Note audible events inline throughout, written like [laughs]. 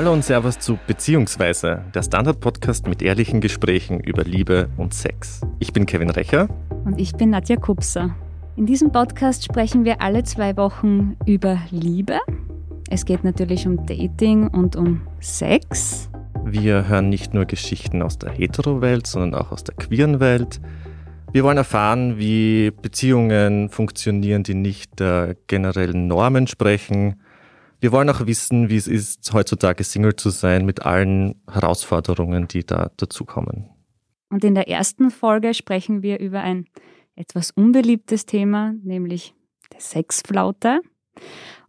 Hallo und Servus zu Beziehungsweise, der Standard-Podcast mit ehrlichen Gesprächen über Liebe und Sex. Ich bin Kevin Recher. Und ich bin Nadja Kupser. In diesem Podcast sprechen wir alle zwei Wochen über Liebe. Es geht natürlich um Dating und um Sex. Wir hören nicht nur Geschichten aus der Hetero-Welt, sondern auch aus der queeren Welt. Wir wollen erfahren, wie Beziehungen funktionieren, die nicht der generellen Normen sprechen. Wir wollen auch wissen, wie es ist, heutzutage Single zu sein, mit allen Herausforderungen, die da dazukommen. Und in der ersten Folge sprechen wir über ein etwas unbeliebtes Thema, nämlich der Sexflaute.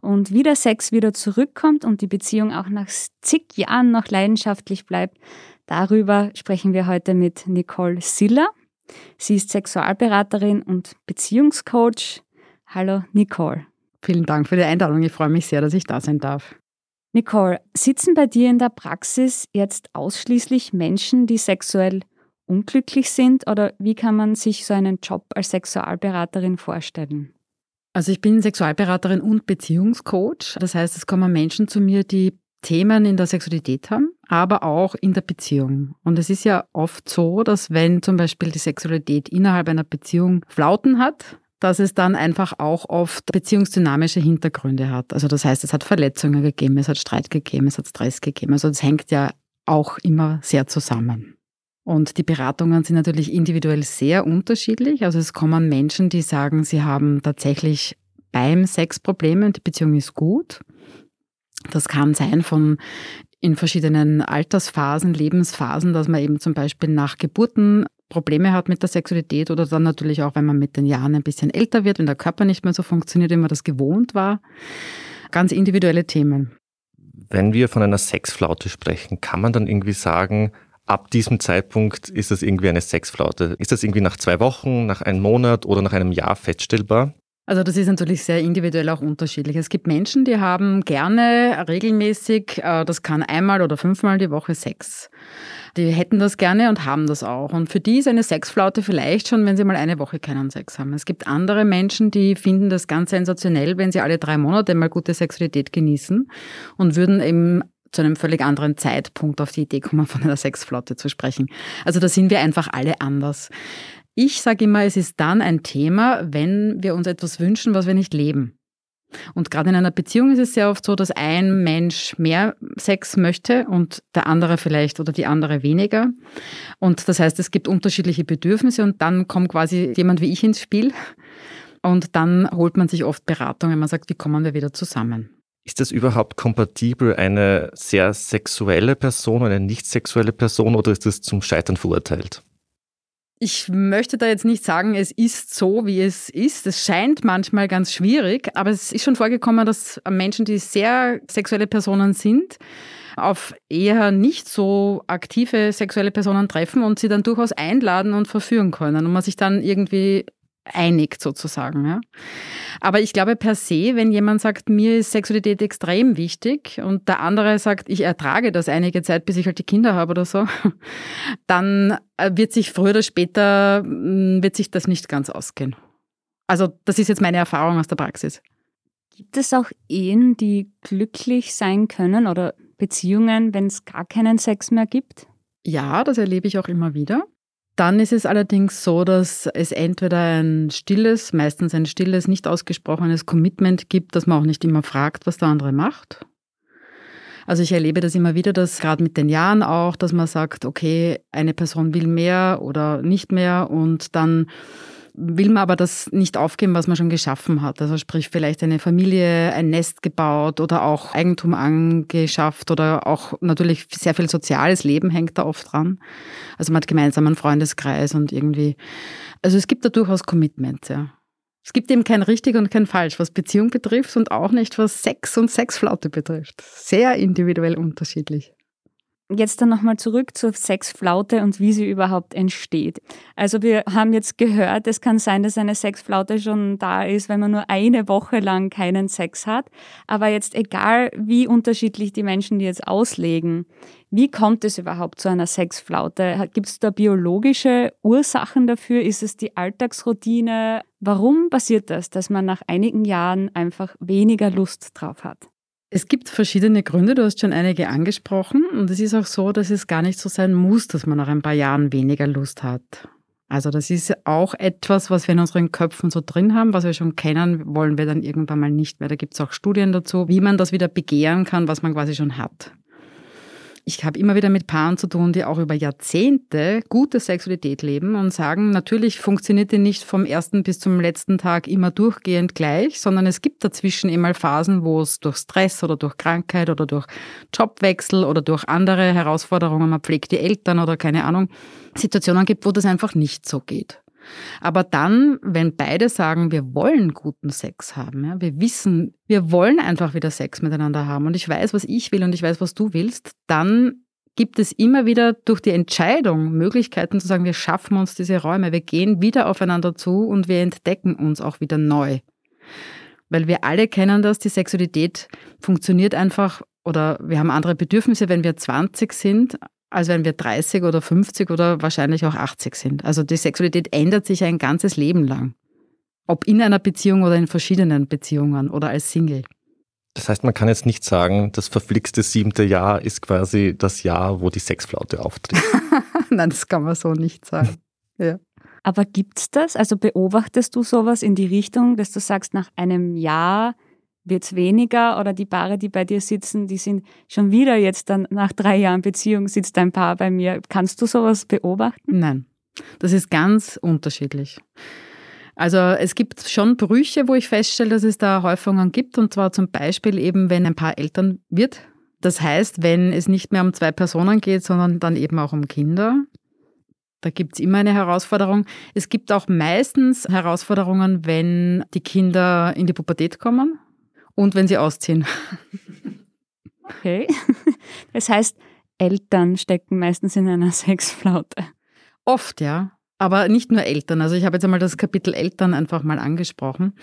Und wie der Sex wieder zurückkommt und die Beziehung auch nach zig Jahren noch leidenschaftlich bleibt, darüber sprechen wir heute mit Nicole Siller. Sie ist Sexualberaterin und Beziehungscoach. Hallo Nicole. Vielen Dank für die Einladung. Ich freue mich sehr, dass ich da sein darf. Nicole, sitzen bei dir in der Praxis jetzt ausschließlich Menschen, die sexuell unglücklich sind oder wie kann man sich so einen Job als Sexualberaterin vorstellen? Also ich bin Sexualberaterin und Beziehungscoach. Das heißt, es kommen Menschen zu mir, die Themen in der Sexualität haben, aber auch in der Beziehung. Und es ist ja oft so, dass wenn zum Beispiel die Sexualität innerhalb einer Beziehung Flauten hat, dass es dann einfach auch oft beziehungsdynamische Hintergründe hat. Also das heißt, es hat Verletzungen gegeben, es hat Streit gegeben, es hat Stress gegeben. Also es hängt ja auch immer sehr zusammen. Und die Beratungen sind natürlich individuell sehr unterschiedlich. Also es kommen Menschen, die sagen, sie haben tatsächlich beim Sex Probleme und die Beziehung ist gut. Das kann sein von in verschiedenen Altersphasen, Lebensphasen, dass man eben zum Beispiel nach Geburten Probleme hat mit der Sexualität oder dann natürlich auch, wenn man mit den Jahren ein bisschen älter wird, wenn der Körper nicht mehr so funktioniert, wie man das gewohnt war. Ganz individuelle Themen. Wenn wir von einer Sexflaute sprechen, kann man dann irgendwie sagen, ab diesem Zeitpunkt ist das irgendwie eine Sexflaute? Ist das irgendwie nach zwei Wochen, nach einem Monat oder nach einem Jahr feststellbar? Also das ist natürlich sehr individuell auch unterschiedlich. Es gibt Menschen, die haben gerne regelmäßig, äh, das kann einmal oder fünfmal die Woche Sex. Die hätten das gerne und haben das auch. Und für die ist eine Sexflaute vielleicht schon, wenn sie mal eine Woche keinen Sex haben. Es gibt andere Menschen, die finden das ganz sensationell, wenn sie alle drei Monate mal gute Sexualität genießen und würden eben zu einem völlig anderen Zeitpunkt auf die Idee kommen, von einer Sexflaute zu sprechen. Also da sind wir einfach alle anders. Ich sage immer, es ist dann ein Thema, wenn wir uns etwas wünschen, was wir nicht leben. Und gerade in einer Beziehung ist es sehr oft so, dass ein Mensch mehr Sex möchte und der andere vielleicht oder die andere weniger. Und das heißt, es gibt unterschiedliche Bedürfnisse und dann kommt quasi jemand wie ich ins Spiel. Und dann holt man sich oft Beratung, wenn man sagt, wie kommen wir wieder zusammen. Ist das überhaupt kompatibel, eine sehr sexuelle Person, eine nicht sexuelle Person oder ist das zum Scheitern verurteilt? Ich möchte da jetzt nicht sagen, es ist so, wie es ist. Es scheint manchmal ganz schwierig, aber es ist schon vorgekommen, dass Menschen, die sehr sexuelle Personen sind, auf eher nicht so aktive sexuelle Personen treffen und sie dann durchaus einladen und verführen können und man sich dann irgendwie einigt sozusagen. Ja. Aber ich glaube per se, wenn jemand sagt, mir ist Sexualität extrem wichtig und der andere sagt, ich ertrage das einige Zeit, bis ich halt die Kinder habe oder so, [laughs] dann äh, wird sich früher oder später, mm, wird sich das nicht ganz ausgehen. Also das ist jetzt meine Erfahrung aus der Praxis. Gibt es auch Ehen, die glücklich sein können oder Beziehungen, wenn es gar keinen Sex mehr gibt? Ja, das erlebe ich auch immer wieder. Dann ist es allerdings so, dass es entweder ein stilles, meistens ein stilles, nicht ausgesprochenes Commitment gibt, dass man auch nicht immer fragt, was der andere macht. Also ich erlebe das immer wieder, dass gerade mit den Jahren auch, dass man sagt, okay, eine Person will mehr oder nicht mehr und dann will man aber das nicht aufgeben, was man schon geschaffen hat. Also sprich vielleicht eine Familie, ein Nest gebaut oder auch Eigentum angeschafft oder auch natürlich sehr viel soziales Leben hängt da oft dran. Also man hat gemeinsam einen Freundeskreis und irgendwie, also es gibt da durchaus Commitments, ja. Es gibt eben kein richtig und kein falsch, was Beziehung betrifft und auch nicht, was Sex und Sexflaute betrifft. Sehr individuell unterschiedlich. Jetzt dann nochmal zurück zur Sexflaute und wie sie überhaupt entsteht. Also wir haben jetzt gehört, es kann sein, dass eine Sexflaute schon da ist, wenn man nur eine Woche lang keinen Sex hat. Aber jetzt egal, wie unterschiedlich die Menschen die jetzt auslegen, wie kommt es überhaupt zu einer Sexflaute? Gibt es da biologische Ursachen dafür? Ist es die Alltagsroutine? Warum passiert das, dass man nach einigen Jahren einfach weniger Lust drauf hat? Es gibt verschiedene Gründe, du hast schon einige angesprochen. Und es ist auch so, dass es gar nicht so sein muss, dass man nach ein paar Jahren weniger Lust hat. Also das ist auch etwas, was wir in unseren Köpfen so drin haben, was wir schon kennen, wollen wir dann irgendwann mal nicht mehr. Da gibt es auch Studien dazu, wie man das wieder begehren kann, was man quasi schon hat ich habe immer wieder mit Paaren zu tun, die auch über Jahrzehnte gute Sexualität leben und sagen, natürlich funktioniert die nicht vom ersten bis zum letzten Tag immer durchgehend gleich, sondern es gibt dazwischen immer Phasen, wo es durch Stress oder durch Krankheit oder durch Jobwechsel oder durch andere Herausforderungen, man pflegt die Eltern oder keine Ahnung, Situationen gibt, wo das einfach nicht so geht. Aber dann, wenn beide sagen, wir wollen guten Sex haben, ja, wir wissen, wir wollen einfach wieder Sex miteinander haben und ich weiß, was ich will und ich weiß, was du willst, dann gibt es immer wieder durch die Entscheidung Möglichkeiten zu sagen, wir schaffen uns diese Räume, wir gehen wieder aufeinander zu und wir entdecken uns auch wieder neu. Weil wir alle kennen das, die Sexualität funktioniert einfach oder wir haben andere Bedürfnisse, wenn wir 20 sind, als wenn wir 30 oder 50 oder wahrscheinlich auch 80 sind. Also die Sexualität ändert sich ein ganzes Leben lang. Ob in einer Beziehung oder in verschiedenen Beziehungen oder als Single. Das heißt, man kann jetzt nicht sagen, das verflixte siebte Jahr ist quasi das Jahr, wo die Sexflaute auftritt. [laughs] Nein, das kann man so nicht sagen. [laughs] Ja. Aber gibt's das? Also beobachtest du sowas in die Richtung, dass du sagst, nach einem Jahr wird es weniger oder die Paare, die bei dir sitzen, die sind schon wieder jetzt dann nach drei Jahren Beziehung sitzt ein Paar bei mir. Kannst du sowas beobachten? Nein, das ist ganz unterschiedlich. Also es gibt schon Brüche, wo ich feststelle, dass es da Häufungen gibt und zwar zum Beispiel eben, wenn ein Paar Eltern wird. Das heißt, wenn es nicht mehr um zwei Personen geht, sondern dann eben auch um Kinder. Da gibt es immer eine Herausforderung. Es gibt auch meistens Herausforderungen, wenn die Kinder in die Pubertät kommen und wenn sie ausziehen. Okay. Das heißt, Eltern stecken meistens in einer [laughs] Sexflaute. Oft, ja. Aber nicht nur Eltern. Also ich habe jetzt einmal das Kapitel Eltern einfach mal angesprochen.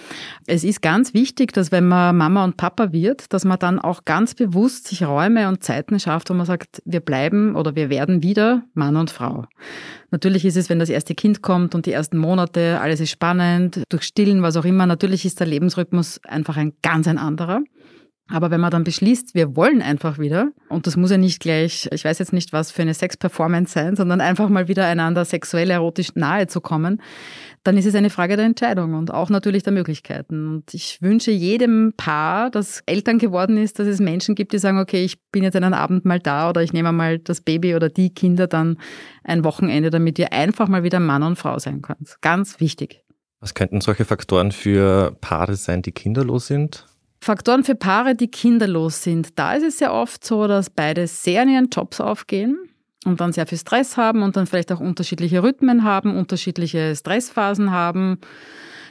Es ist ganz wichtig, dass wenn man Mama und Papa wird, dass man dann auch ganz bewusst sich Räume und Zeiten schafft, wo man sagt, wir bleiben oder wir werden wieder Mann und Frau. Natürlich ist es, wenn das erste Kind kommt und die ersten Monate, alles ist spannend, durch Stillen, was auch immer, natürlich ist der Lebensrhythmus einfach ein ganz ein anderer. Aber wenn man dann beschließt, wir wollen einfach wieder, und das muss ja nicht gleich, ich weiß jetzt nicht, was für eine Sex-Performance sein, sondern einfach mal wieder einander sexuell erotisch nahe zu kommen, dann ist es eine Frage der Entscheidung und auch natürlich der Möglichkeiten. Und ich wünsche jedem Paar, das Eltern geworden ist, dass es Menschen gibt, die sagen, okay, ich bin jetzt einen Abend mal da oder ich nehme mal das Baby oder die Kinder dann ein Wochenende, damit ihr einfach mal wieder Mann und Frau sein könnt. Ganz wichtig. Was könnten solche Faktoren für Paare sein, die kinderlos sind? Faktoren für Paare, die kinderlos sind. Da ist es sehr oft so, dass beide sehr in ihren Jobs aufgehen und dann sehr viel Stress haben und dann vielleicht auch unterschiedliche Rhythmen haben, unterschiedliche Stressphasen haben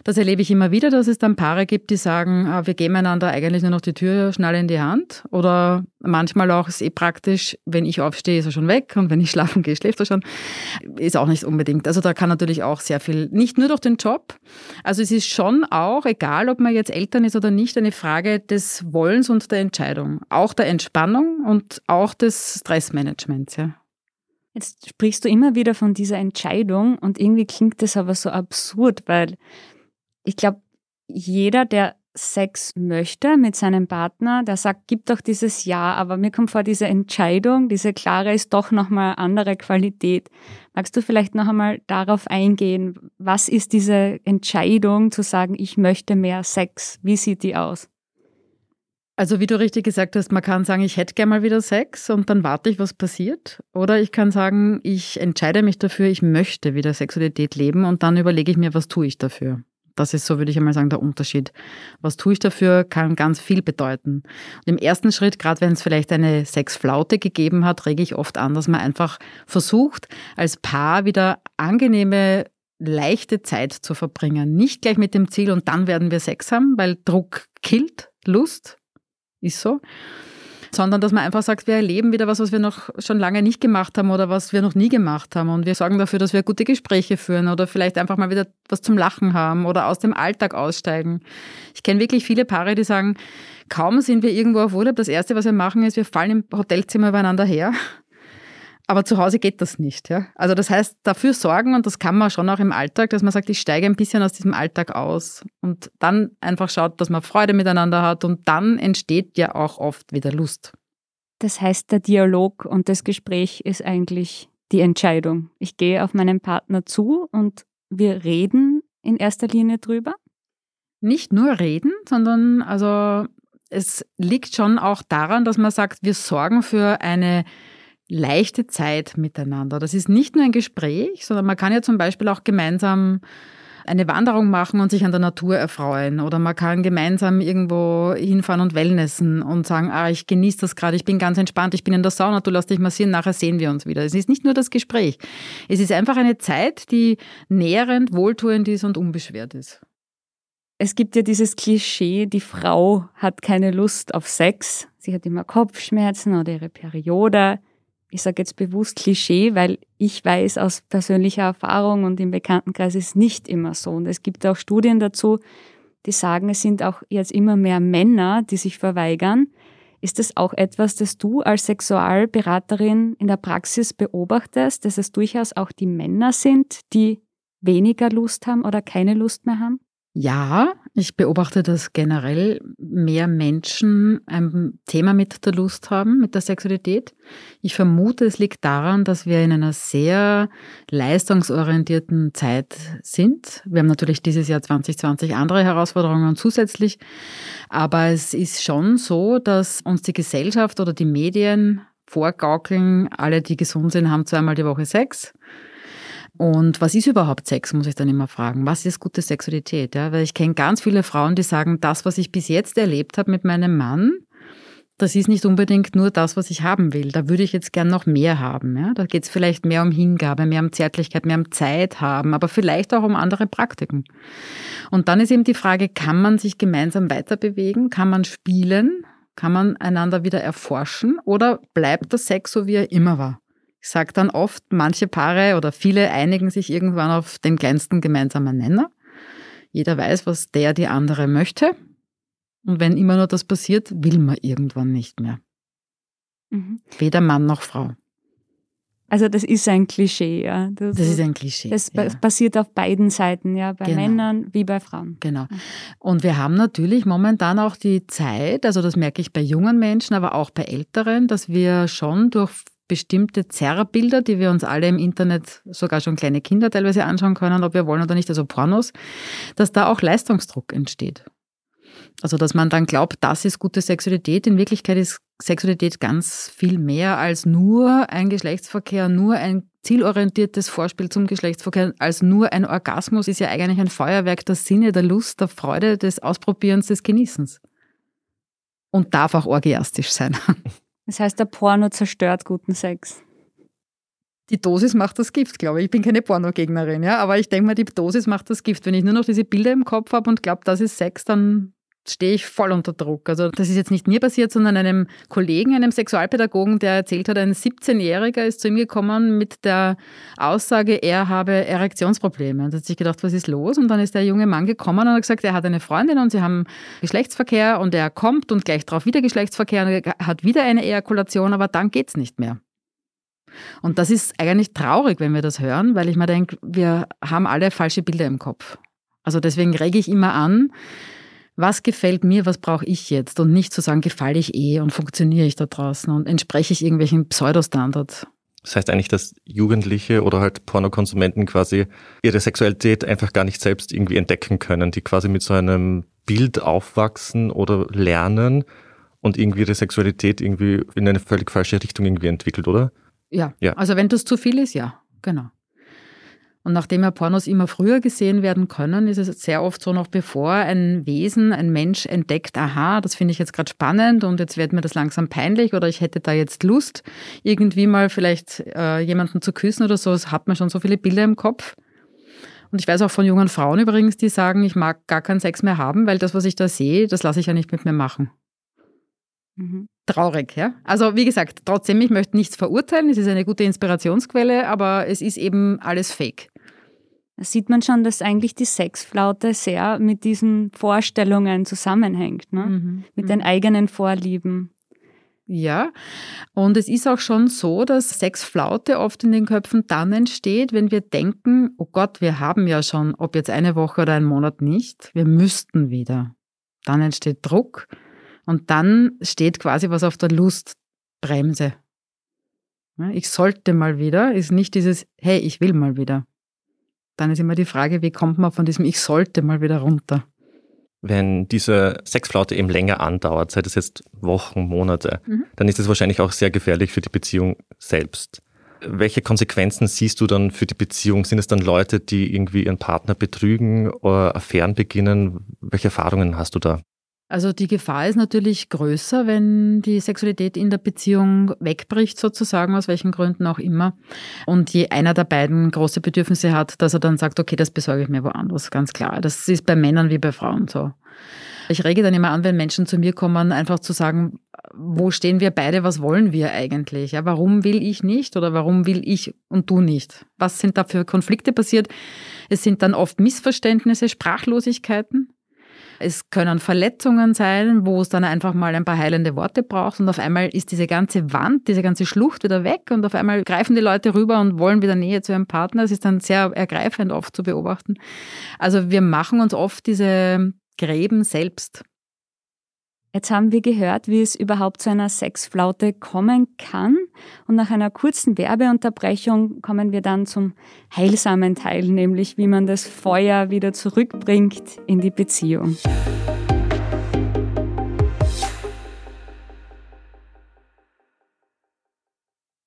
das erlebe ich immer wieder, dass es dann Paare gibt, die sagen, ah, wir geben einander eigentlich nur noch die Tür schnell in die Hand. Oder manchmal auch ist eh praktisch, wenn ich aufstehe, ist er schon weg und wenn ich [laughs] schlafen gehe, schläft er schon. Ist auch nicht unbedingt. Also da kann natürlich auch sehr viel, nicht nur durch den Job. Also es ist schon auch, egal ob man jetzt Eltern ist oder nicht, eine Frage des Wollens und der Entscheidung. Auch der Entspannung und auch des Stressmanagements, ja. Jetzt sprichst du immer wieder von dieser Entscheidung und irgendwie klingt das aber so absurd, weil ich glaube, jeder, der Sex möchte mit seinem Partner, der sagt, gib doch dieses Ja, aber mir kommt vor, diese Entscheidung, diese klare ist doch nochmal andere Qualität. Magst du vielleicht noch einmal darauf eingehen, was ist diese Entscheidung zu sagen, ich möchte mehr Sex? Wie sieht die aus? Also wie du richtig gesagt hast, man kann sagen, ich hätte gerne mal wieder Sex und dann warte ich, was passiert. Oder ich kann sagen, ich entscheide mich dafür, ich möchte wieder Sexualität leben und dann überlege ich mir, was tue ich dafür. Das ist so, würde ich einmal sagen, der Unterschied. Was tue ich dafür, kann ganz viel bedeuten. Und im ersten Schritt, gerade wenn es vielleicht eine Sexflaute gegeben hat, rege ich oft an, dass man einfach versucht, als Paar wieder angenehme, leichte Zeit zu verbringen. Nicht gleich mit dem Ziel und dann werden wir Sex haben, weil Druck killt Lust. Ist so sondern dass man einfach sagt, wir erleben wieder was, was wir noch schon lange nicht gemacht haben oder was wir noch nie gemacht haben. Und wir sorgen dafür, dass wir gute Gespräche führen oder vielleicht einfach mal wieder was zum Lachen haben oder aus dem Alltag aussteigen. Ich kenne wirklich viele Paare, die sagen, kaum sind wir irgendwo auf Urlaub, das Erste, was wir machen, ist, wir fallen im Hotelzimmer übereinander her aber zu Hause geht das nicht. Ja? Also das heißt, dafür sorgen, und das kann man schon auch im Alltag, dass man sagt, ich steige ein bisschen aus diesem Alltag aus und dann einfach schaut, dass man Freude miteinander hat und dann entsteht ja auch oft wieder Lust. Das heißt, der Dialog und das Gespräch ist eigentlich die Entscheidung. Ich gehe auf meinen Partner zu und wir reden in erster Linie drüber. Nicht nur reden, sondern also es liegt schon auch daran, dass man sagt, wir sorgen für eine leichte Zeit miteinander. Das ist nicht nur ein Gespräch, sondern man kann ja zum Beispiel auch gemeinsam eine Wanderung machen und sich an der Natur erfreuen. Oder man kann gemeinsam irgendwo hinfahren und Wellnessen und sagen, ah, ich genieße das gerade, ich bin ganz entspannt, ich bin in der Sauna, du lass dich massieren, nachher sehen wir uns wieder. Es ist nicht nur das Gespräch. Es ist einfach eine Zeit, die nährend, wohltuend ist und unbeschwert ist. Es gibt ja dieses Klischee, die Frau hat keine Lust auf Sex, sie hat immer Kopfschmerzen oder ihre Periode ich sage jetzt bewusst Klischee, weil ich weiß aus persönlicher Erfahrung und im Bekanntenkreis ist nicht immer so. Und es gibt auch Studien dazu, die sagen, es sind auch jetzt immer mehr Männer, die sich verweigern. Ist das auch etwas, das du als Sexualberaterin in der Praxis beobachtest, dass es durchaus auch die Männer sind, die weniger Lust haben oder keine Lust mehr haben? Ja, ich beobachte, dass generell mehr Menschen ein Thema mit der Lust haben, mit der Sexualität. Ich vermute, es liegt daran, dass wir in einer sehr leistungsorientierten Zeit sind. Wir haben natürlich dieses Jahr 2020 andere Herausforderungen zusätzlich, aber es ist schon so, dass uns die Gesellschaft oder die Medien vorgaukeln, alle, die gesund sind, haben zweimal die Woche Sex. Und was ist überhaupt Sex, muss ich dann immer fragen. Was ist gute Sexualität? Ja, weil ich kenne ganz viele Frauen, die sagen, das, was ich bis jetzt erlebt habe mit meinem Mann, das ist nicht unbedingt nur das, was ich haben will. Da würde ich jetzt gern noch mehr haben. Ja? Da geht es vielleicht mehr um Hingabe, mehr um Zärtlichkeit, mehr um Zeit haben, aber vielleicht auch um andere Praktiken. Und dann ist eben die Frage, kann man sich gemeinsam weiterbewegen? Kann man spielen? Kann man einander wieder erforschen? Oder bleibt der Sex so, wie er immer war? Ich sage dann oft, manche Paare oder viele einigen sich irgendwann auf den kleinsten gemeinsamen Nenner. Jeder weiß, was der die andere möchte. Und wenn immer nur das passiert, will man irgendwann nicht mehr. Mhm. Weder Mann noch Frau. Also das ist ein Klischee, ja. Das, das ist ein Klischee. Das ja. passiert auf beiden Seiten, ja, bei genau. Männern wie bei Frauen. Genau. Und wir haben natürlich momentan auch die Zeit, also das merke ich bei jungen Menschen, aber auch bei älteren, dass wir schon durch bestimmte Zerrbilder, die wir uns alle im Internet, sogar schon kleine Kinder teilweise anschauen können, ob wir wollen oder nicht, also Pornos, dass da auch Leistungsdruck entsteht. Also, dass man dann glaubt, das ist gute Sexualität. In Wirklichkeit ist Sexualität ganz viel mehr als nur ein Geschlechtsverkehr, nur ein zielorientiertes Vorspiel zum Geschlechtsverkehr, als nur ein Orgasmus ist ja eigentlich ein Feuerwerk der Sinne, der Lust, der Freude, des Ausprobierens, des Genießens. Und darf auch orgiastisch sein. [laughs] Das heißt, der Porno zerstört guten Sex. Die Dosis macht das Gift, glaube ich. Ich bin keine Pornogegnerin, ja, aber ich denke mal, die Dosis macht das Gift. Wenn ich nur noch diese Bilder im Kopf habe und glaube, das ist Sex, dann stehe ich voll unter Druck. Also das ist jetzt nicht mir passiert, sondern einem Kollegen, einem Sexualpädagogen, der erzählt hat, ein 17-Jähriger ist zu ihm gekommen mit der Aussage, er habe Erektionsprobleme. Und hat sich gedacht, was ist los? Und dann ist der junge Mann gekommen und hat gesagt, er hat eine Freundin und sie haben Geschlechtsverkehr und er kommt und gleich darauf wieder Geschlechtsverkehr und hat wieder eine Ejakulation, aber dann geht es nicht mehr. Und das ist eigentlich traurig, wenn wir das hören, weil ich mir denke, wir haben alle falsche Bilder im Kopf. Also deswegen rege ich immer an, was gefällt mir, was brauche ich jetzt und nicht zu sagen, gefalle ich eh und funktioniere ich da draußen und entspreche ich irgendwelchen Pseudostandards. Das heißt eigentlich, dass Jugendliche oder halt Pornokonsumenten quasi ihre Sexualität einfach gar nicht selbst irgendwie entdecken können, die quasi mit so einem Bild aufwachsen oder lernen und irgendwie ihre Sexualität irgendwie in eine völlig falsche Richtung irgendwie entwickelt, oder? Ja. ja. Also wenn das zu viel ist, ja, genau. Und nachdem ja Pornos immer früher gesehen werden können, ist es sehr oft so, noch bevor ein Wesen, ein Mensch entdeckt, aha, das finde ich jetzt gerade spannend und jetzt wird mir das langsam peinlich oder ich hätte da jetzt Lust, irgendwie mal vielleicht äh, jemanden zu küssen oder so, es hat man schon so viele Bilder im Kopf. Und ich weiß auch von jungen Frauen übrigens, die sagen, ich mag gar keinen Sex mehr haben, weil das, was ich da sehe, das lasse ich ja nicht mit mir machen. Mhm. Traurig, ja. Also wie gesagt, trotzdem, ich möchte nichts verurteilen, es ist eine gute Inspirationsquelle, aber es ist eben alles fake. Da sieht man schon, dass eigentlich die Sexflaute sehr mit diesen Vorstellungen zusammenhängt, ne? Mhm. mit den mhm. eigenen Vorlieben. Ja, und es ist auch schon so, dass Sexflaute oft in den Köpfen dann entsteht, wenn wir denken, oh Gott, wir haben ja schon, ob jetzt eine Woche oder einen Monat nicht, wir müssten wieder. Dann entsteht Druck und dann steht quasi was auf der Lustbremse. Ich sollte mal wieder, ist nicht dieses, hey, ich will mal wieder. Dann ist immer die Frage, wie kommt man von diesem Ich sollte mal wieder runter? Wenn diese Sexflaute eben länger andauert, sei das jetzt Wochen, Monate, mhm. dann ist es wahrscheinlich auch sehr gefährlich für die Beziehung selbst. Welche Konsequenzen siehst du dann für die Beziehung? Sind es dann Leute, die irgendwie ihren Partner betrügen oder Affären beginnen? Welche Erfahrungen hast du da? Also die Gefahr ist natürlich größer, wenn die Sexualität in der Beziehung wegbricht, sozusagen, aus welchen Gründen auch immer. Und je einer der beiden große Bedürfnisse hat, dass er dann sagt, okay, das besorge ich mir woanders, ganz klar. Das ist bei Männern wie bei Frauen so. Ich rege dann immer an, wenn Menschen zu mir kommen, einfach zu sagen, wo stehen wir beide, was wollen wir eigentlich? Ja, warum will ich nicht oder warum will ich und du nicht? Was sind da für Konflikte passiert? Es sind dann oft Missverständnisse, Sprachlosigkeiten. Es können Verletzungen sein, wo es dann einfach mal ein paar heilende Worte braucht und auf einmal ist diese ganze Wand, diese ganze Schlucht wieder weg und auf einmal greifen die Leute rüber und wollen wieder Nähe zu ihrem Partner. Es ist dann sehr ergreifend oft zu beobachten. Also wir machen uns oft diese Gräben selbst. Jetzt haben wir gehört, wie es überhaupt zu einer Sexflaute kommen kann. Und nach einer kurzen Werbeunterbrechung kommen wir dann zum heilsamen Teil, nämlich wie man das Feuer wieder zurückbringt in die Beziehung.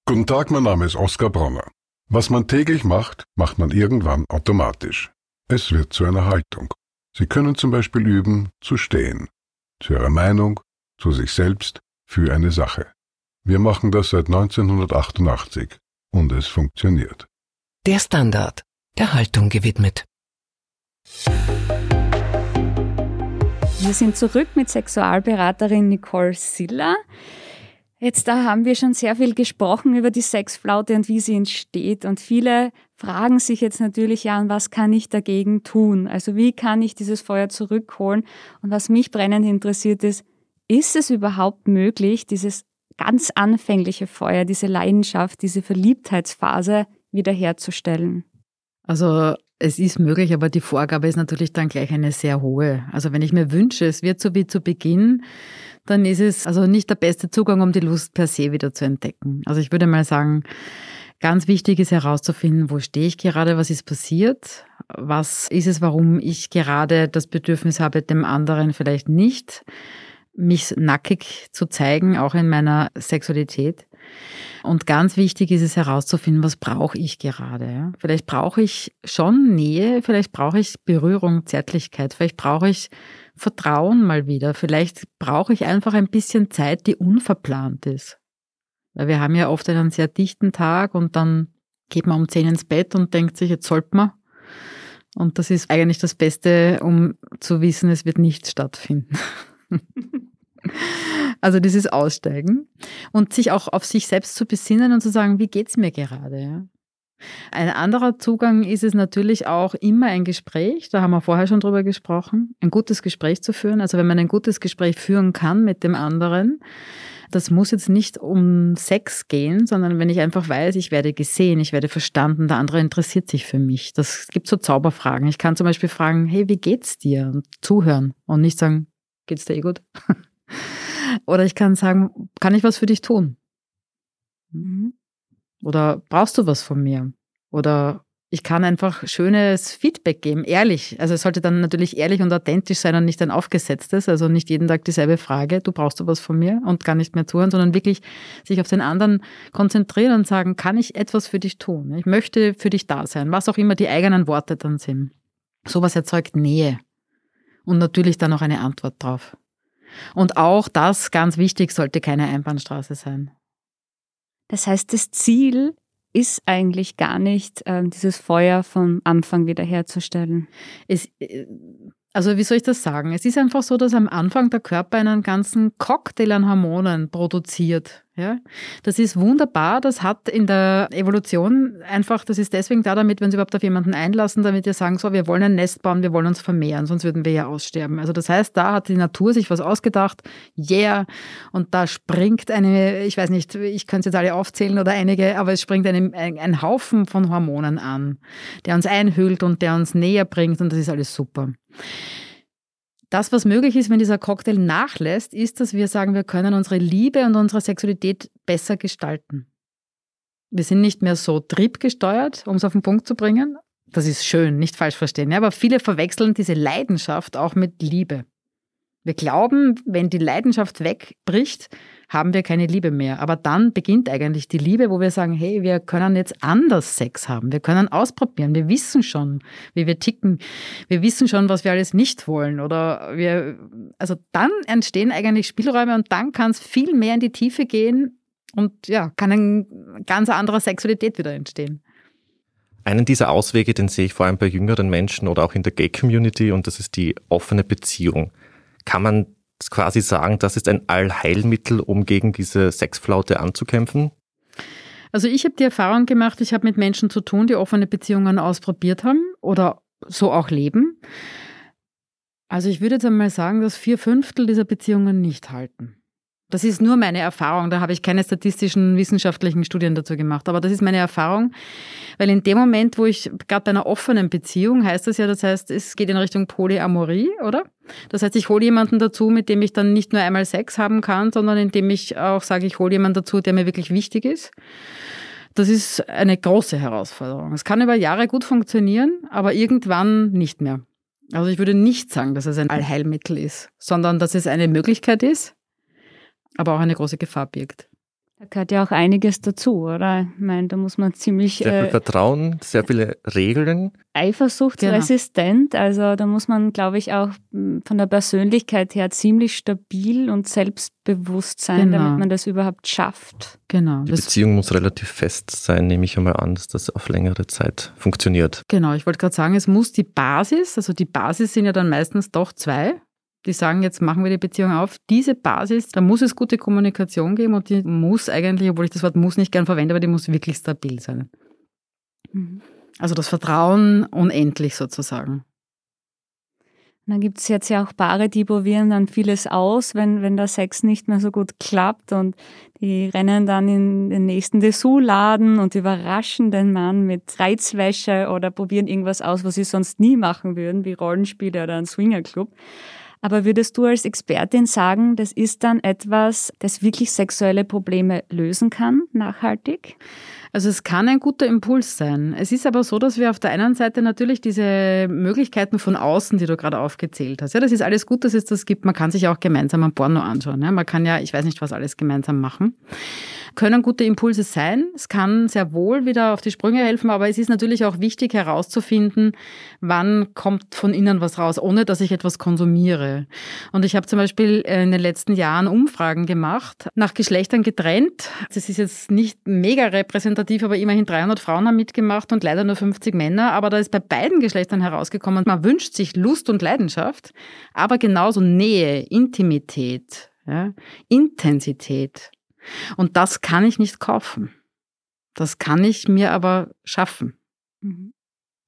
Guten Tag, mein Name ist Oskar Bronner. Was man täglich macht, macht man irgendwann automatisch. Es wird zu einer Haltung. Sie können zum Beispiel üben, zu stehen zu ihrer Meinung, zu sich selbst, für eine Sache. Wir machen das seit 1988 und es funktioniert. Der Standard, der Haltung gewidmet. Wir sind zurück mit Sexualberaterin Nicole Siller. Jetzt da haben wir schon sehr viel gesprochen über die Sexflaute und wie sie entsteht. Und viele fragen sich jetzt natürlich, ja, und was kann ich dagegen tun? Also wie kann ich dieses Feuer zurückholen? Und was mich brennend interessiert ist, ist es überhaupt möglich, dieses ganz anfängliche Feuer, diese Leidenschaft, diese Verliebtheitsphase wiederherzustellen? Also es ist möglich, aber die Vorgabe ist natürlich dann gleich eine sehr hohe. Also wenn ich mir wünsche, es wird so wie zu Beginn, dann ist es also nicht der beste Zugang, um die Lust per se wieder zu entdecken. Also ich würde mal sagen, ganz wichtig ist herauszufinden, wo stehe ich gerade, was ist passiert, was ist es, warum ich gerade das Bedürfnis habe, dem anderen vielleicht nicht mich nackig zu zeigen, auch in meiner Sexualität. Und ganz wichtig ist es herauszufinden, was brauche ich gerade. Vielleicht brauche ich schon Nähe, vielleicht brauche ich Berührung, Zärtlichkeit, vielleicht brauche ich Vertrauen mal wieder, vielleicht brauche ich einfach ein bisschen Zeit, die unverplant ist. Weil wir haben ja oft einen sehr dichten Tag und dann geht man um zehn ins Bett und denkt sich, jetzt sollte man. Und das ist eigentlich das Beste, um zu wissen, es wird nicht stattfinden. [laughs] Also dieses Aussteigen und sich auch auf sich selbst zu besinnen und zu sagen, wie geht's mir gerade? Ein anderer Zugang ist es natürlich auch immer ein Gespräch, da haben wir vorher schon drüber gesprochen, ein gutes Gespräch zu führen. Also wenn man ein gutes Gespräch führen kann mit dem anderen, das muss jetzt nicht um Sex gehen, sondern wenn ich einfach weiß, ich werde gesehen, ich werde verstanden, der andere interessiert sich für mich. Das gibt so Zauberfragen. Ich kann zum Beispiel fragen, hey, wie geht's dir? Und zuhören und nicht sagen, geht's dir eh gut? [laughs] Oder ich kann sagen, kann ich was für dich tun? Mhm. Oder brauchst du was von mir? Oder ich kann einfach schönes Feedback geben, ehrlich. Also es sollte dann natürlich ehrlich und authentisch sein und nicht ein aufgesetztes. Also nicht jeden Tag dieselbe Frage, du brauchst du was von mir und gar nicht mehr zuhören, sondern wirklich sich auf den anderen konzentrieren und sagen, kann ich etwas für dich tun? Ich möchte für dich da sein, was auch immer die eigenen Worte dann sind. Sowas erzeugt Nähe und natürlich dann auch eine Antwort drauf. Und auch das, ganz wichtig, sollte keine Einbahnstraße sein. Das heißt, das Ziel ist eigentlich gar nicht, ähm, dieses Feuer vom Anfang wiederherzustellen. Es, äh, Also wie soll ich das sagen? Es ist einfach so, dass am Anfang der Körper einen ganzen Cocktail an Hormonen produziert. Ja? Das ist wunderbar. Das hat in der Evolution einfach, das ist deswegen da, damit wir uns überhaupt auf jemanden einlassen, damit wir sagen, so, wir wollen ein Nest bauen, wir wollen uns vermehren, sonst würden wir ja aussterben. Also das heißt, da hat die Natur sich was ausgedacht. Yeah. Und da springt eine, ich weiß nicht, ich könnte es jetzt alle aufzählen oder einige, aber es springt eine, ein, ein Haufen von Hormonen an, der uns einhüllt und der uns näher bringt und das ist alles super. Das, was möglich ist, wenn dieser Cocktail nachlässt, ist, dass wir sagen, wir können unsere Liebe und unsere Sexualität besser gestalten. Wir sind nicht mehr so triebgesteuert, um es auf den Punkt zu bringen. Das ist schön, nicht falsch verstehen. Ja, aber viele verwechseln diese Leidenschaft auch mit Liebe. Wir glauben, wenn die Leidenschaft wegbricht, haben wir keine Liebe mehr. Aber dann beginnt eigentlich die Liebe, wo wir sagen, hey, wir können jetzt anders Sex haben. Wir können ausprobieren. Wir wissen schon, wie wir ticken. Wir wissen schon, was wir alles nicht wollen. Oder wir, also dann entstehen eigentlich Spielräume und dann kann es viel mehr in die Tiefe gehen und ja, kann eine ganz andere Sexualität wieder entstehen. Einen dieser Auswege, den sehe ich vor allem bei jüngeren Menschen oder auch in der Gay-Community und das ist die offene Beziehung. Kann man quasi sagen, das ist ein Allheilmittel, um gegen diese Sexflaute anzukämpfen? Also ich habe die Erfahrung gemacht, ich habe mit Menschen zu tun, die offene Beziehungen ausprobiert haben oder so auch leben. Also ich würde jetzt einmal sagen, dass vier Fünftel dieser Beziehungen nicht halten. Das ist nur meine Erfahrung, da habe ich keine statistischen wissenschaftlichen Studien dazu gemacht, aber das ist meine Erfahrung, weil in dem Moment, wo ich gerade bei einer offenen Beziehung, heißt das ja, das heißt, es geht in Richtung Polyamorie, oder? Das heißt, ich hole jemanden dazu, mit dem ich dann nicht nur einmal Sex haben kann, sondern indem ich auch sage, ich hole jemanden dazu, der mir wirklich wichtig ist. Das ist eine große Herausforderung. Es kann über Jahre gut funktionieren, aber irgendwann nicht mehr. Also ich würde nicht sagen, dass es ein Allheilmittel ist, sondern dass es eine Möglichkeit ist, aber auch eine große Gefahr birgt. Da gehört ja auch einiges dazu, oder? Ich meine, da muss man ziemlich. Sehr viel äh, Vertrauen, sehr viele Regeln. Eifersuchtsresistent. Genau. Also da muss man, glaube ich, auch hm, von der Persönlichkeit her ziemlich stabil und selbstbewusst sein, genau. damit man das überhaupt schafft. Genau. Die Beziehung muss relativ fest sein, nehme ich einmal an, dass das auf längere Zeit funktioniert. Genau, ich wollte gerade sagen, es muss die Basis, also die Basis sind ja dann meistens doch zwei die sagen, jetzt machen wir die Beziehung auf. Diese Basis, da muss es gute Kommunikation geben und die muss eigentlich, obwohl ich das Wort muss nicht gern verwende, aber die muss wirklich stabil sein. Mhm. Also das Vertrauen unendlich sozusagen. Und dann gibt es jetzt ja auch Paare, die probieren dann vieles aus, wenn, wenn der Sex nicht mehr so gut klappt und die rennen dann in den nächsten Dessous-Laden und überraschen den Mann mit Reizwäsche oder probieren irgendwas aus, was sie sonst nie machen würden, wie Rollenspiele oder ein Swingerclub. Aber würdest du als Expertin sagen, das ist dann etwas, das wirklich sexuelle Probleme lösen kann, nachhaltig? Also es kann ein guter Impuls sein. Es ist aber so, dass wir auf der einen Seite natürlich diese Möglichkeiten von außen, die du gerade aufgezählt hast, ja, das ist alles gut, dass es das gibt. Man kann sich auch gemeinsam ein Porno anschauen. Ja. Man kann ja, ich weiß nicht, was alles gemeinsam machen können gute Impulse sein. Es kann sehr wohl wieder auf die Sprünge helfen, aber es ist natürlich auch wichtig herauszufinden, wann kommt von innen was raus, ohne dass ich etwas konsumiere. Und ich habe zum Beispiel in den letzten Jahren Umfragen gemacht, nach Geschlechtern getrennt. Das ist jetzt nicht mega repräsentativ, aber immerhin 300 Frauen haben mitgemacht und leider nur 50 Männer. Aber da ist bei beiden Geschlechtern herausgekommen, man wünscht sich Lust und Leidenschaft, aber genauso Nähe, Intimität, ja, Intensität. Und das kann ich nicht kaufen. Das kann ich mir aber schaffen. Mhm.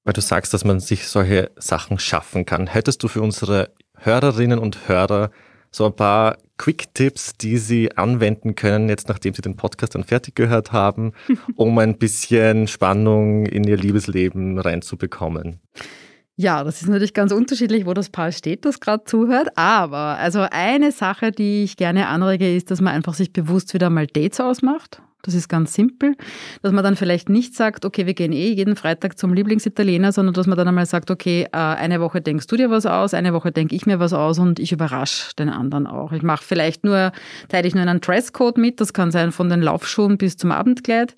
Weil du sagst, dass man sich solche Sachen schaffen kann. Hättest du für unsere Hörerinnen und Hörer so ein paar Quick-Tipps, die sie anwenden können, jetzt nachdem sie den Podcast dann fertig gehört haben, [laughs] um ein bisschen Spannung in ihr Liebesleben reinzubekommen? Ja, das ist natürlich ganz unterschiedlich, wo das Paar steht, das gerade zuhört. Aber also eine Sache, die ich gerne anrege, ist, dass man einfach sich bewusst wieder mal Dates ausmacht. Das ist ganz simpel, dass man dann vielleicht nicht sagt, okay, wir gehen eh jeden Freitag zum Lieblingsitaliener, sondern dass man dann einmal sagt, okay, äh, eine Woche denkst du dir was aus, eine Woche denke ich mir was aus und ich überrasche den anderen auch. Ich mache vielleicht nur, teile ich nur einen Dresscode mit, das kann sein von den Laufschuhen bis zum Abendkleid,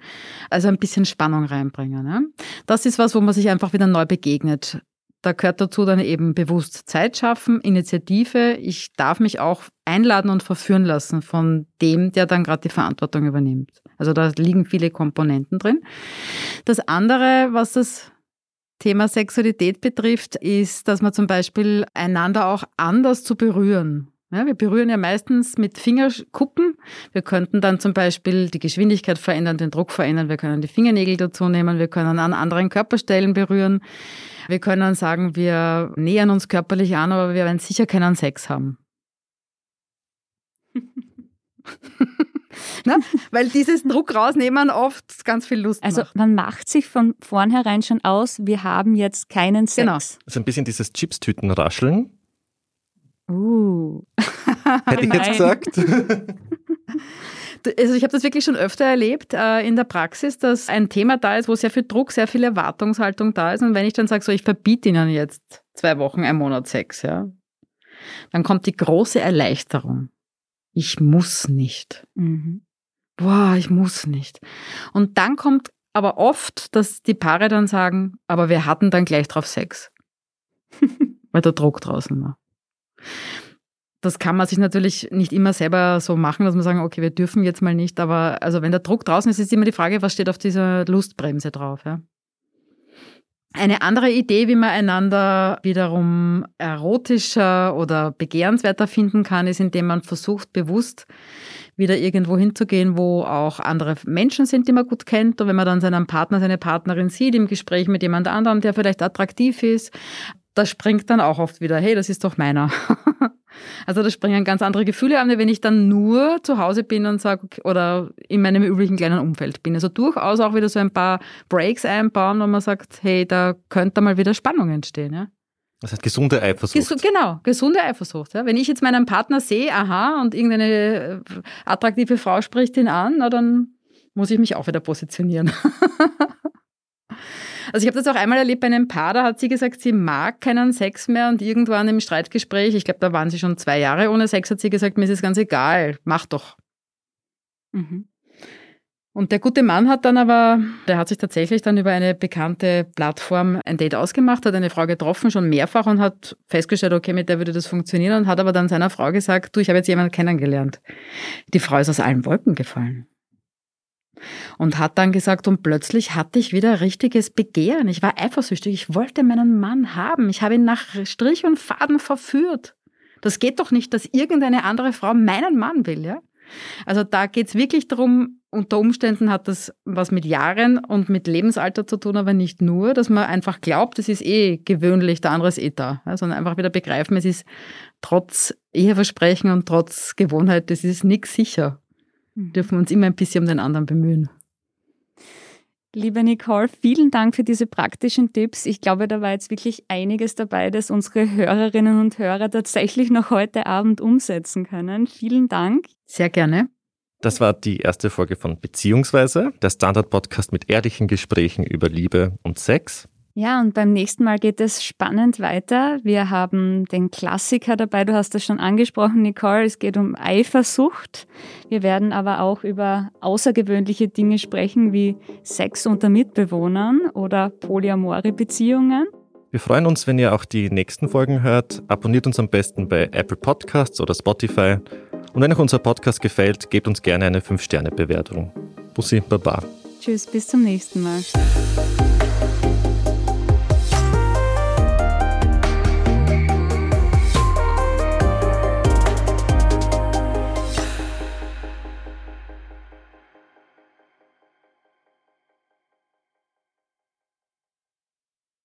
also ein bisschen Spannung reinbringen. Ja? Das ist was, wo man sich einfach wieder neu begegnet. Da gehört dazu dann eben bewusst Zeit schaffen, Initiative. Ich darf mich auch einladen und verführen lassen von dem, der dann gerade die Verantwortung übernimmt. Also da liegen viele Komponenten drin. Das andere, was das Thema Sexualität betrifft, ist, dass man zum Beispiel einander auch anders zu berühren. Ja, wir berühren ja meistens mit Fingerkuppen. Wir könnten dann zum Beispiel die Geschwindigkeit verändern, den Druck verändern. Wir können die Fingernägel dazu nehmen. Wir können an anderen Körperstellen berühren. Wir können sagen, wir nähern uns körperlich an, aber wir werden sicher keinen Sex haben. [laughs] ne? Weil dieses Druck rausnehmen oft ganz viel Lust Also macht. man macht sich von vornherein schon aus, wir haben jetzt keinen Sex. Genau. Also ein bisschen dieses Chipstütenrascheln, Uh. [laughs] hätte ich jetzt gesagt. Also ich habe das wirklich schon öfter erlebt äh, in der Praxis, dass ein Thema da ist, wo sehr viel Druck, sehr viel Erwartungshaltung da ist. Und wenn ich dann sage, so ich verbiete Ihnen jetzt zwei Wochen, ein Monat Sex, ja, dann kommt die große Erleichterung. Ich muss nicht. Mhm. Boah, ich muss nicht. Und dann kommt aber oft, dass die Paare dann sagen, aber wir hatten dann gleich drauf Sex. [laughs] Weil der Druck draußen war. Das kann man sich natürlich nicht immer selber so machen, dass man sagen, okay, wir dürfen jetzt mal nicht, aber also wenn der Druck draußen ist, ist immer die Frage, was steht auf dieser Lustbremse drauf, ja? Eine andere Idee, wie man einander wiederum erotischer oder begehrenswerter finden kann, ist, indem man versucht, bewusst wieder irgendwo hinzugehen, wo auch andere Menschen sind, die man gut kennt. Und wenn man dann seinen Partner, seine Partnerin sieht im Gespräch mit jemand anderem, der vielleicht attraktiv ist, da springt dann auch oft wieder, hey, das ist doch meiner. [laughs] also da springen ganz andere Gefühle an, wenn ich dann nur zu Hause bin und sage, oder in meinem üblichen kleinen Umfeld bin. Also durchaus auch wieder so ein paar Breaks einbauen, wo man sagt, hey, da könnte mal wieder Spannung entstehen. Ja? Das heißt gesunde Eifersucht. Gesu genau, gesunde Eifersucht. Ja. Wenn ich jetzt meinen Partner sehe, aha, und irgendeine äh, attraktive Frau spricht ihn an, na, dann muss ich mich auch wieder positionieren. [laughs] also ich habe das auch einmal erlebt bei einem Paar, da hat sie gesagt, sie mag keinen Sex mehr und irgendwann im Streitgespräch, ich glaube, da waren sie schon zwei Jahre ohne Sex, hat sie gesagt, mir ist es ganz egal, mach doch. Mhm. Und der gute Mann hat dann aber, der hat sich tatsächlich dann über eine bekannte Plattform ein Date ausgemacht, hat eine Frau getroffen, schon mehrfach und hat festgestellt, okay, mit der würde das funktionieren und hat aber dann seiner Frau gesagt, du, ich habe jetzt jemanden kennengelernt. Die Frau ist aus allen Wolken gefallen. Und hat dann gesagt, und plötzlich hatte ich wieder richtiges Begehren. Ich war eifersüchtig. Ich wollte meinen Mann haben. Ich habe ihn nach Strich und Faden verführt. Das geht doch nicht, dass irgendeine andere Frau meinen Mann will, ja? Also da geht es wirklich darum, unter Umständen hat das was mit Jahren und mit Lebensalter zu tun, aber nicht nur, dass man einfach glaubt, es ist eh gewöhnlich, der andere ist eh da, ja, sondern einfach wieder begreifen, es ist trotz Eheversprechen und trotz Gewohnheit, das ist nichts sicher. Mhm. Dürfen wir uns immer ein bisschen um den anderen bemühen. Liebe Nicole, vielen Dank für diese praktischen Tipps. Ich glaube, da war jetzt wirklich einiges dabei, das unsere Hörerinnen und Hörer tatsächlich noch heute Abend umsetzen können. Vielen Dank. Sehr gerne. Das war die erste Folge von Beziehungsweise, der Standard-Podcast mit ehrlichen Gesprächen über Liebe und Sex. Ja, und beim nächsten Mal geht es spannend weiter. Wir haben den Klassiker dabei, du hast das schon angesprochen, Nicole. Es geht um Eifersucht. Wir werden aber auch über außergewöhnliche Dinge sprechen, wie Sex unter Mitbewohnern oder polyamore Beziehungen. Wir freuen uns, wenn ihr auch die nächsten Folgen hört. Abonniert uns am besten bei Apple Podcasts oder Spotify. Und wenn euch unser Podcast gefällt, gebt uns gerne eine 5-Sterne-Bewertung. Bussi, Baba. Tschüss, bis zum nächsten Mal.